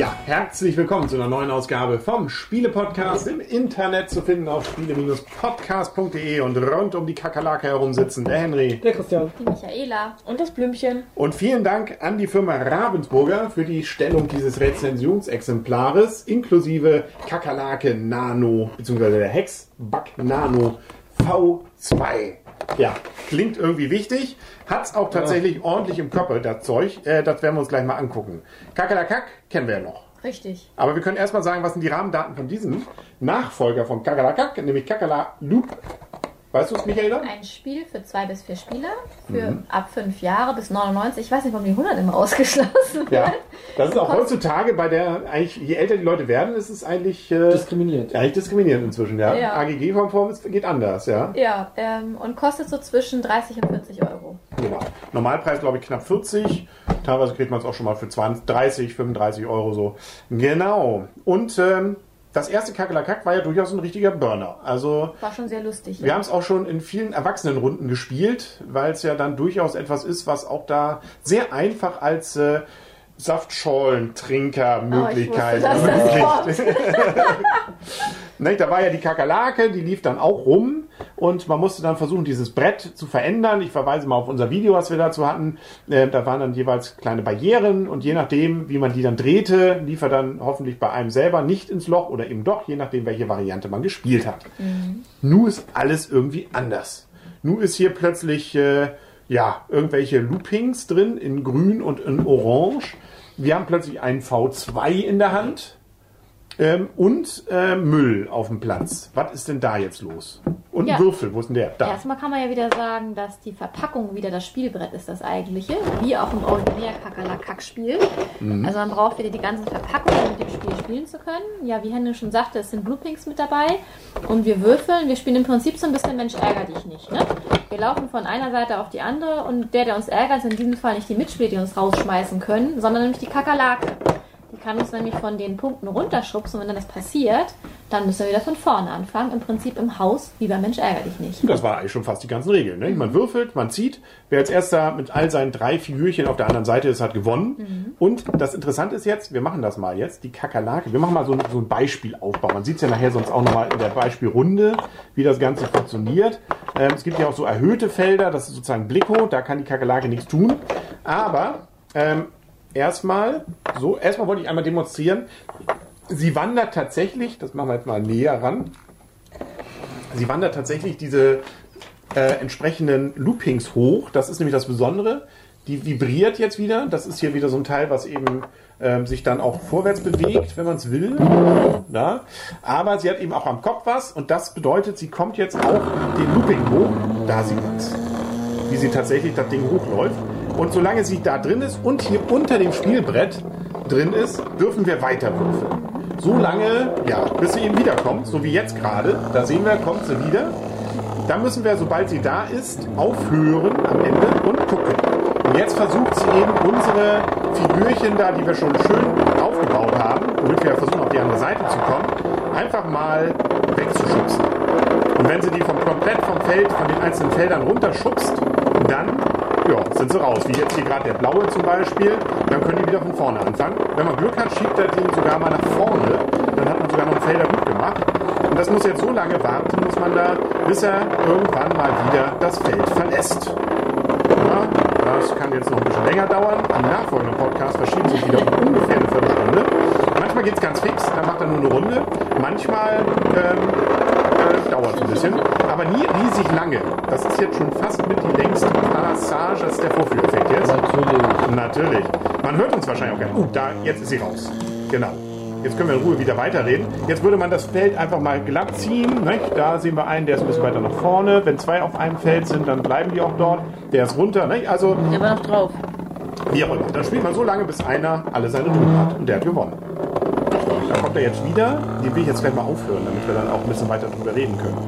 Ja, herzlich willkommen zu einer neuen Ausgabe vom Spiele-Podcast im Internet zu finden auf spiele-podcast.de und rund um die Kakerlake herum sitzen der Henry. Der Christian. Die Michaela. Und das Blümchen. Und vielen Dank an die Firma Ravensburger für die Stellung dieses Rezensionsexemplares inklusive Kakerlake Nano bzw. der Hexbug Nano V2. Ja, klingt irgendwie wichtig. Hat's auch tatsächlich ordentlich im Körper, das Zeug. Äh, das werden wir uns gleich mal angucken. Kakerlakak kennen wir ja noch. Richtig. Aber wir können erstmal sagen, was sind die Rahmendaten von diesem Nachfolger von Kakerlakak, nämlich Kakala Loop. Weißt du es, Michaela? Ein Spiel für zwei bis vier Spieler, für ab fünf Jahre bis 99. Ich weiß nicht, warum die 100 immer ausgeschlossen Ja. wird. Das ist auch heutzutage bei der, eigentlich, je älter die Leute werden, ist es eigentlich, äh, Diskriminiert. eigentlich diskriminierend inzwischen, ja. Ja. AGG-konform geht anders, ja. Ja, ähm, und kostet so zwischen 30 und 40 Euro. Genau. Normalpreis, glaube ich, knapp 40. Teilweise kriegt man es auch schon mal für 20, 30, 35 Euro so. Genau. Und ähm, das erste Kakerlakak war ja durchaus ein richtiger Burner. Also War schon sehr lustig. Wir haben es auch schon in vielen Erwachsenenrunden gespielt, weil es ja dann durchaus etwas ist, was auch da sehr einfach als äh, Saftschorlen-Trinker-Möglichkeit Oh, ermöglicht. Ne, da war ja die Kakerlake, die lief dann auch rum und man musste dann versuchen, dieses Brett zu verändern. Ich verweise mal auf unser Video, was wir dazu hatten. Äh, da waren dann jeweils kleine Barrieren und je nachdem, wie man die dann drehte, lief er dann hoffentlich bei einem selber nicht ins Loch oder eben doch, je nachdem, welche Variante man gespielt hat. Nu ist alles irgendwie anders. Nu ist hier plötzlich äh, ja irgendwelche Loopings drin in Grün und in Orange. Wir haben plötzlich einen V2 in der Hand ähm, und äh, Müll auf dem Platz. Was ist denn da jetzt los? Und ein Ja. Würfel, wo ist denn der? Da. Erstmal kann man ja wieder sagen, dass die Verpackung wieder das Spielbrett ist, das eigentliche, wie auch im originär Kakerlakak-Spiel. Also man braucht wieder die ganze Verpackung, um mit dem Spiel spielen zu können. Ja, wie Henry schon sagte, es sind Loopings mit dabei und wir würfeln. Wir spielen im Prinzip so ein bisschen Mensch ärger dich nicht. Ne? Wir laufen von einer Seite auf die andere und der, der uns ärgert, ist in diesem Fall nicht die Mitspieler, die uns rausschmeißen können, sondern nämlich die Kakerlake. Die kann uns nämlich von den Punkten runterschubsen und wenn dann das passiert, dann müssen wir wieder von vorne anfangen. Im Prinzip im Haus, wie bei Mensch ärger dich nicht. Das war eigentlich schon fast die ganzen Regeln. Ne? Man würfelt, man zieht. Wer als erster mit all seinen drei Figürchen auf der anderen Seite ist, hat gewonnen. Und das Interessante ist jetzt, wir machen das mal jetzt, die Kakerlake. Wir machen mal so, ein- so ein Beispielaufbau. Man sieht es ja nachher sonst auch nochmal in der Beispielrunde, wie das Ganze funktioniert. Ähm, es gibt ja auch so erhöhte Felder, das ist sozusagen Blicko, da kann die Kakerlake nichts tun. Aber ähm, erstmal, so, erstmal wollte ich einmal demonstrieren, sie wandert tatsächlich, das machen wir jetzt mal näher ran, sie wandert tatsächlich diese äh, entsprechenden Loopings hoch. Das ist nämlich das Besondere. Die vibriert jetzt wieder. Das ist hier wieder so ein Teil, was eben ähm, sich dann auch vorwärts bewegt, wenn man es will. Ja. Aber sie hat eben auch am Kopf was und das bedeutet, sie kommt jetzt auch den Looping hoch. Da sieht man es. Wie sie tatsächlich das Ding hochläuft. Und solange sie da drin ist und hier unter dem Spielbrett drin ist, dürfen wir weiter würfeln. So lange, ja, bis sie eben wiederkommt, so wie jetzt gerade. Da sehen wir, kommt sie wieder. Dann müssen wir, sobald sie da ist, aufhören am Ende und gucken. Und jetzt versucht sie eben unsere Figürchen da, die wir schon schön aufgebaut haben, damit wir versuchen, auf die andere Seite zu kommen, einfach mal wegzuschubsen. Und wenn sie die vom komplett vom Feld, von den einzelnen Feldern runterschubst, dann ja, sind sie raus. Wie jetzt hier gerade der blaue zum Beispiel, dann können die wieder von vorne anfangen. Wenn man Glück hat, schiebt er den sogar mal nach vorne. Dann hat man sogar noch einen Felder gut gemacht. Und das muss jetzt so lange warten, muss man da, bis er irgendwann mal wieder das Feld verlässt. Ja, das kann jetzt noch ein bisschen länger dauern. Im nachfolgenden Podcast verschieben sich wieder um ungefähr eine Viertelstunde. Manchmal geht es ganz fix, dann macht er nur eine Runde. Manchmal ähm, äh, dauert es ein bisschen, aber nie riesig lange. Das ist jetzt schon fast mit die längste Passage, das ist der Vorführeffekt jetzt. Natürlich. Natürlich. Man hört uns wahrscheinlich auch gerne. Uh, da, jetzt ist sie raus. Genau. Jetzt können wir in Ruhe wieder weiterreden. Jetzt würde man das Feld einfach mal glatt ziehen. Nicht? Da sehen wir einen, der ist ein bisschen weiter nach vorne. Wenn zwei auf einem Feld sind, dann bleiben die auch dort. Der ist runter. Nicht? Also, Der war noch drauf. wie auch immer. Dann spielt man so lange, bis einer alle seine Ruhe hat. Und der hat gewonnen. Da kommt er jetzt wieder. Den will ich jetzt gleich mal aufhören, damit wir dann auch ein bisschen weiter drüber reden können.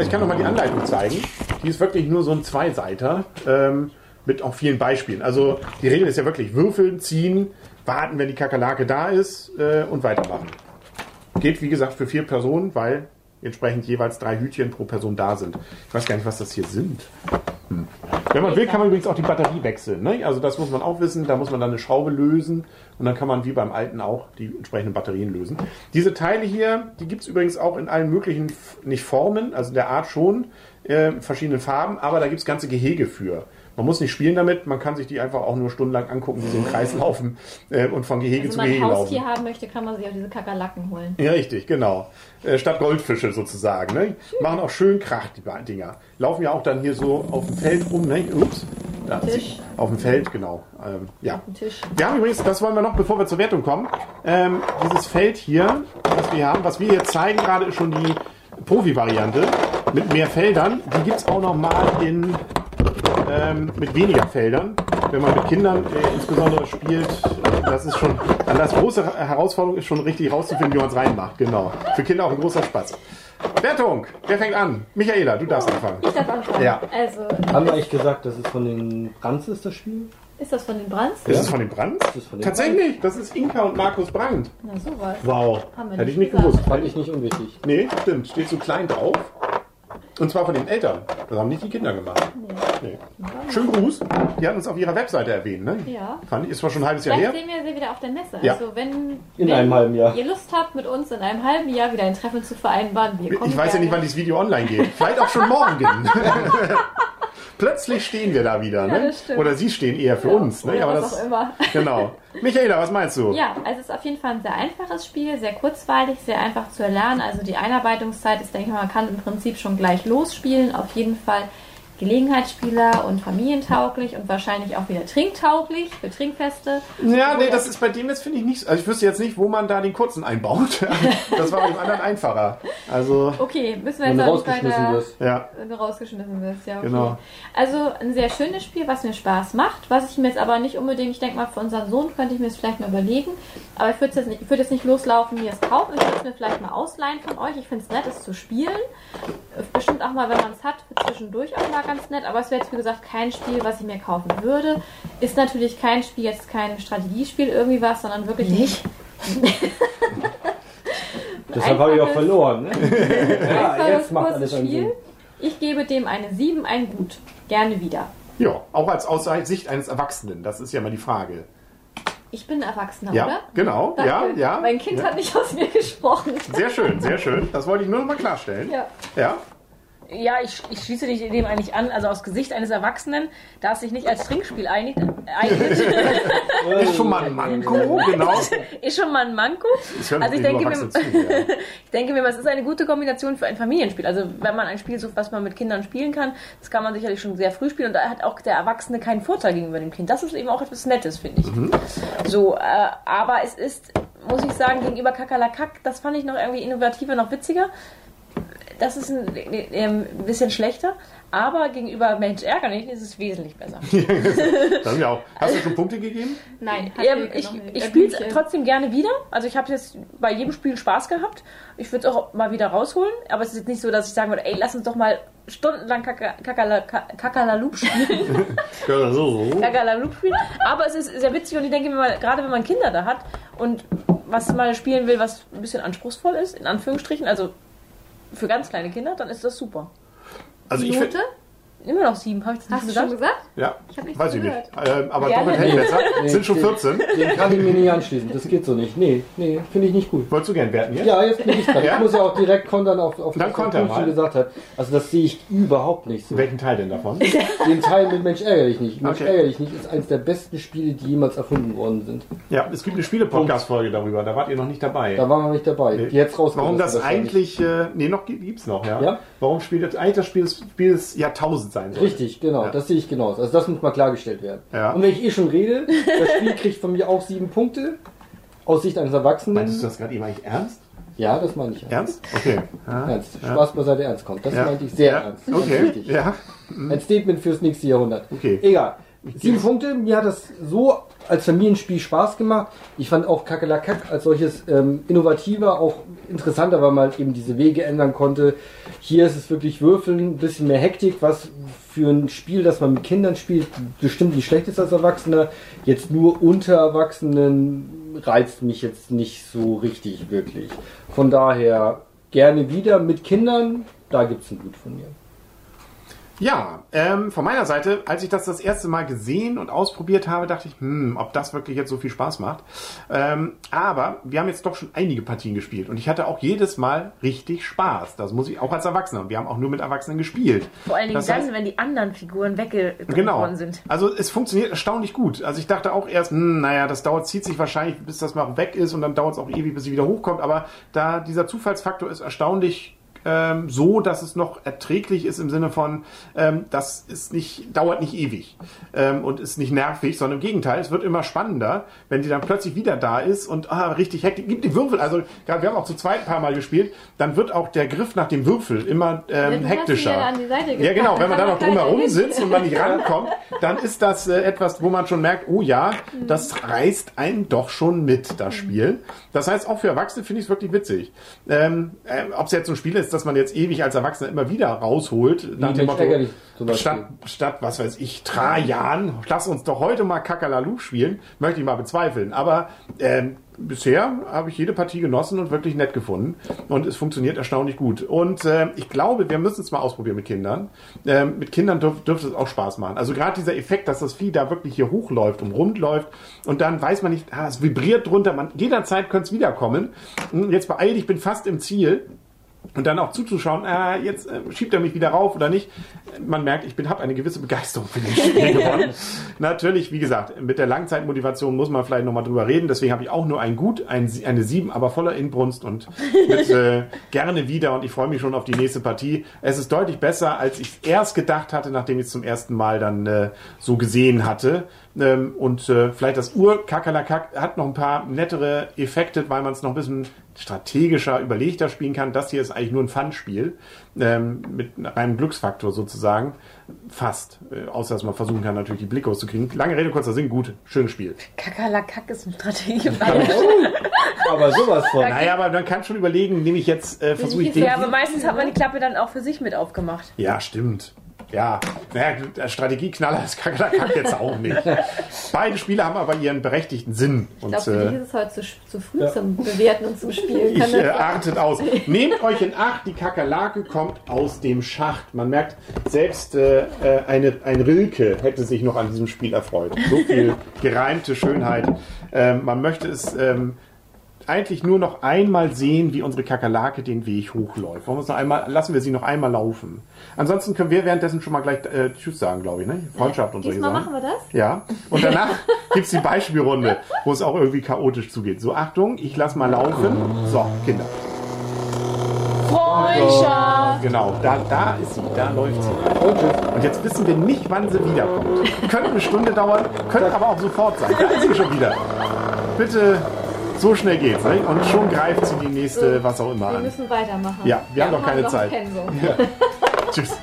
Ich kann noch mal die Anleitung zeigen. Die ist wirklich nur so ein Zweiseiter. Ähm, mit auch vielen Beispielen. Also die Regel ist ja wirklich würfeln, ziehen, warten, wenn die Kakerlake da ist äh, und weitermachen. Geht, wie gesagt, für vier Personen, weil entsprechend jeweils drei Hütchen pro Person da sind. Ich weiß gar nicht, was das hier sind. Hm. Wenn man will, kann man übrigens auch die Batterie wechseln. Ne? Also das muss man auch wissen. Da muss man dann eine Schraube lösen und dann kann man wie beim alten auch die entsprechenden Batterien lösen. Diese Teile hier, die gibt es übrigens auch in allen möglichen, nicht Formen, also der Art schon, äh, in verschiedenen Farben, aber da gibt es ganze Gehege für. Man muss nicht spielen damit, man kann sich die einfach auch nur stundenlang angucken, wie sie im Kreis laufen äh, und von Gehege Also zu wenn man Gehege ein laufen. Haustier haben möchte, kann man sich auch diese Kakerlaken holen. Ja, richtig, genau. Äh, statt Goldfische sozusagen. Ne? Machen auch schön Krach, die beiden Dinger. Laufen ja auch dann hier so auf dem Feld rum. Ne? Ups. Da, Tisch. Auf dem Feld, genau. Ähm, ja. Ein Tisch. Wir haben übrigens, das wollen wir noch, bevor wir zur Wertung kommen, ähm, dieses Feld hier, was wir haben, was wir jetzt zeigen gerade, ist schon die Profi-Variante mit mehr Feldern. Die gibt es auch noch mal in, ähm, mit weniger Feldern. Wenn man mit Kindern äh, insbesondere spielt, äh, das ist schon, dann das große Herausforderung ist schon richtig rauszufinden, wie man es reinmacht. Genau. Für Kinder auch ein großer Spaß. Wertung. Wer fängt an? Michaela, du darfst anfangen. Ich darf anfangen. Ja. Also, Haben wir eigentlich gesagt, dass es von den Brands ist, das Spiel? ist das von den Brands? Ist es von den ist von den Tatsächlich, das ist Inka und Markus Brandt. Na sowas. Wow. Hätte ich nicht nicht gesagt. gewusst. Fand ich nicht unwichtig. Nee, stimmt. Steht so klein drauf. Und zwar von den Eltern. Das haben nicht die Kinder gemacht. Nee. Schönen Gruß. Die hatten uns auf ihrer Webseite erwähnt, ne? Ja. Fand ich, ist zwar schon ein halbes Jahr Vielleicht her. sehen wir sie wieder auf der Messe. Ja. Also wenn, In wenn einem halben Jahr. ihr Lust habt, mit uns in einem halben Jahr wieder ein Treffen zu vereinbaren, wir kommen Ich weiß ja gerne. nicht, wann dieses Video online geht. Vielleicht auch schon morgen. Plötzlich stehen wir da wieder, Ja, ne? das stimmt. Oder sie stehen eher für Ja, uns, ne? Aber das, auch immer. genau. Michaela, was meinst du? Ja, also es ist auf jeden Fall ein sehr einfaches Spiel, sehr kurzweilig, sehr einfach zu erlernen. Also die Einarbeitungszeit ist, denke ich mal, man kann im Prinzip schon gleich losspielen. Auf jeden Fall Gelegenheitsspieler und familientauglich und wahrscheinlich auch wieder trinktauglich für Trinkfeste. Ja, nee, das ist bei dem jetzt finde ich nicht. Also ich wüsste jetzt nicht, wo man da den kurzen einbaut. Das war bei dem anderen einfacher. Also, Okay, müssen wir Wenn jetzt du auch nicht rausgeschmissen weiter... wirst. ja. Wenn du rausgeschmissen wirst, ja. Okay. Genau. Also ein sehr schönes Spiel, was mir Spaß macht. Was ich mir jetzt aber nicht unbedingt, ich denke mal, für unseren Sohn könnte ich mir das vielleicht mal überlegen. Aber ich würde jetzt, nicht- ich würde jetzt nicht loslaufen, mir es kaufen. Ich würde es mir vielleicht mal ausleihen von euch. Ich finde es nett, es zu spielen. Bestimmt auch mal, wenn man es hat, zwischendurch auch mal ganz nett. Aber es wäre jetzt, wie gesagt, kein Spiel, was ich mir kaufen würde. Ist natürlich kein Spiel, jetzt kein Strategiespiel irgendwie was, sondern wirklich Nicht? Deshalb habe ich auch verloren. Ne? ja, einfaches, jetzt macht alles Spiel. Ich gebe dem eine 7, ein Gut. Gerne wieder. Ja, auch als aus Sicht eines Erwachsenen. Das ist ja mal die Frage. Ich bin Erwachsener, Ja, oder? genau. Ja, Danke. ja. Mein Kind ja. hat nicht aus mir gesprochen. Sehr schön, sehr schön. Das wollte ich nur noch mal klarstellen. Ja. Ja. Ja, ich, ich schließe dich dem eigentlich an. Also aus Gesicht eines Erwachsenen, da es sich nicht als Trinkspiel einigt, eignet, Ist schon mal ein Manko, genau. ist schon mal ein Manko. Also ich denke, mir, zu, ja. ich denke mir, es ist eine gute Kombination für ein Familienspiel. Also wenn man ein Spiel sucht, was man mit Kindern spielen kann, das kann man sicherlich schon sehr früh spielen und da hat auch der Erwachsene keinen Vorteil gegenüber dem Kind. Das ist eben auch etwas Nettes, finde ich. So, äh, aber es ist, muss ich sagen, gegenüber Kakerlakak, das fand ich noch irgendwie innovativer, noch witziger. Das ist ein, ähm, ein bisschen schlechter, aber gegenüber Mensch ärger nicht ist es wesentlich besser. Das sind ja auch. Hast du schon Punkte gegeben? Nein, hat Ähm, ich ich Äh, spiele es trotzdem gerne wieder. Also ich habe jetzt bei jedem Spiel Spaß gehabt. Ich würde es auch mal wieder rausholen. Aber es ist jetzt nicht so, dass ich sagen würde, ey, lass uns doch mal stundenlang Kaka- Kakala- Ka- Kakalaloop spielen. Kakalaloop spielen. Aber es ist sehr witzig und ich denke mir mal, gerade wenn man Kinder da hat und was mal spielen will, was ein bisschen anspruchsvoll ist, in Anführungsstrichen, also für ganz kleine Kinder, dann ist das super. Also Note? Immer noch sieben, habe ich das nicht Hast du schon gesagt? gesagt? Ja, Ich hab nichts weiß ich gehört. nicht. Ähm, aber Gerne. doppelt hält besser. Nee, Sind schon nee. 14. Den kann ich mir nicht anschließen. Das geht so nicht. Nee, nee, finde ich nicht gut. Wolltest du gern werten jetzt? Ja, jetzt bin ich dran. Ja? Ich muss ja auch direkt kontern auf, auf Dann was Punkt mal. schon gesagt hat. Also das sehe ich überhaupt nicht so. Welchen Teil denn davon? Den Teil mit Mensch ärgerlich nicht. Mensch Okay. ärgerlich nicht ist eines der besten Spiele, die jemals erfunden worden sind. Ja, es gibt eine Spiele-Podcast-Folge darüber. Da wart ihr noch nicht dabei. Da waren wir nicht dabei. Nee. Die jetzt rausgekommen. Warum das eigentlich, äh, nee, noch gi- gibt's noch, ja. Ja? Warum spielt das eigentlich das Spiel, des- Spiel des Jahrtausends sein soll? Richtig, genau. Ja. Das sehe ich genauso. Also das muss mal klargestellt werden. Ja. Und wenn ich eh schon rede, das Spiel kriegt von mir auch sieben Punkte. Aus Sicht eines Erwachsenen. Meintest du das gerade eben eigentlich ernst? Ja, das meine ich. Ernst? Okay. Ja. Ernst. Spaß beiseite ernst kommt. Das meinte ich sehr ernst. Ganz Okay. wichtig. Ja. Ein Statement fürs nächste Jahrhundert. Okay. Egal. Sieben Punkte, mir hat das so als Familienspiel Spaß gemacht. Ich fand auch Kakelakak als solches ähm, innovativer, auch interessanter, weil man eben diese Wege ändern konnte. Hier ist es wirklich Würfeln, ein bisschen mehr Hektik, was für ein Spiel, das man mit Kindern spielt, bestimmt nicht schlecht ist als Erwachsener. Jetzt nur unter Erwachsenen reizt mich jetzt nicht so richtig wirklich. Von daher gerne wieder mit Kindern, da gibt's ein Gut von mir. Ja, ähm, von meiner Seite, als ich das das erste Mal gesehen und ausprobiert habe, dachte ich, hm, ob das wirklich jetzt so viel Spaß macht. Ähm, aber wir haben jetzt doch schon einige Partien gespielt und ich hatte auch jedes Mal richtig Spaß. Das muss ich auch als Erwachsener. Und wir haben auch nur mit Erwachsenen gespielt. Vor allen Dingen Das dann, heißt- wenn die anderen Figuren weggedrückt Genau. worden sind. Also es funktioniert erstaunlich gut. Also ich dachte auch erst, hm, naja, das dauert, zieht sich wahrscheinlich, bis das mal weg ist und dann dauert es auch ewig, bis sie wieder hochkommt. Aber da dieser Zufallsfaktor ist erstaunlich ähm, so, dass es noch erträglich ist im Sinne von, ähm, das ist nicht, dauert nicht ewig ähm, und ist nicht nervig, sondern im Gegenteil, es wird immer spannender, wenn die dann plötzlich wieder da ist und ah, richtig Hektik, gibt die Würfel, also gerade wir haben auch zu zweit ein paar Mal gespielt, dann wird auch der Griff nach dem Würfel immer ähm, hektischer. ja genau. Wenn man da noch drumherum sitzt und man nicht rankommt, dann ist das äh, etwas, wo man schon merkt, oh ja, das reißt einen doch schon mit, das Spiel. Das heißt, auch für Erwachsene finde ich es wirklich witzig. Ähm, äh, Ob es jetzt so ein Spiel ist, dass man jetzt ewig als Erwachsener immer wieder rausholt, nach dem Motto, statt, statt, was weiß ich, Trajan, lass uns doch heute mal Kakalalu spielen, möchte ich mal bezweifeln. Aber ähm, bisher habe ich jede Partie genossen und wirklich nett gefunden. Und es funktioniert erstaunlich gut. Und äh, ich glaube, wir müssen es mal ausprobieren mit Kindern. Ähm, mit Kindern dürf, dürfte es auch Spaß machen. Also gerade dieser Effekt, dass das Vieh da wirklich hier hochläuft und rund läuft und dann weiß man nicht, ah, es vibriert drunter, man, jederzeit könnte es wiederkommen. Jetzt beeil dich, ich bin fast im Ziel. Und dann auch zuzuschauen, ah, jetzt äh, schiebt er mich wieder rauf oder nicht. Man merkt, ich habe eine gewisse Begeisterung für das Spiel gewonnen. Natürlich, wie gesagt, mit der Langzeitmotivation muss man vielleicht nochmal drüber reden. Deswegen habe ich auch nur ein Gut, ein, eine 7, aber voller Inbrunst und mit, äh, gerne wieder. Und ich freue mich schon auf die nächste Partie. Es ist deutlich besser, als ich erst gedacht hatte, nachdem ich es zum ersten Mal dann äh, so gesehen hatte. Ähm, und äh, vielleicht das Ur-Kakalakak hat noch ein paar nettere Effekte, weil man es noch ein bisschen strategischer, überlegter spielen kann. Das hier ist eigentlich nur ein Fun-Spiel ähm, mit einem Glücksfaktor sozusagen. Fast. Äh, außer, dass man versuchen kann, natürlich die Blicke auszukriegen. Lange Rede, kurzer Sinn, gut, schönes Spiel. Kakalakak ist ein Strategie. Aber sowas von. Naja, aber man kann schon überlegen, nehme ich jetzt, äh, versuche ich den... Ja, aber meistens hat man die Klappe dann auch für sich mit aufgemacht. Ja, stimmt. Ja, naja, der Strategieknaller ist Kakalakak jetzt auch nicht. Beide Spiele haben aber ihren berechtigten Sinn. Ich glaube, für dich äh, ist es heute zu, zu früh zum Bewerten und zum Spielen. Kann Ich äh, artet aus. Nehmt euch in Acht, die Kakerlake kommt aus dem Schacht. Man merkt, selbst äh, äh, eine, ein Rilke hätte sich noch an diesem Spiel erfreut. So viel gereimte Schönheit. Ähm, man möchte es ähm, eigentlich nur noch einmal sehen, wie unsere Kakerlake den Weg hochläuft. Wollen wir es noch einmal, lassen wir sie noch einmal laufen. Ansonsten können wir währenddessen schon mal gleich äh, Tschüss sagen, glaube ich. Ne? Freundschaft und solche Diesmal machen wir das? Ja, und danach gibt's die Beispielrunde, wo es auch irgendwie chaotisch zugeht. So, Achtung, ich lass mal laufen. So, Kinder. Freundschaft! Genau, da, da ist sie, da läuft sie. Und jetzt wissen wir nicht, wann sie wiederkommt. Könnte eine Stunde dauern, könnte aber auch sofort sein. Da ist sie schon wieder. Bitte, so schnell geht's. Ne? Und schon greift sie die nächste, was auch immer Wir an. müssen weitermachen. Ja, wir haben noch keine Zeit. Pensum. Tschüss.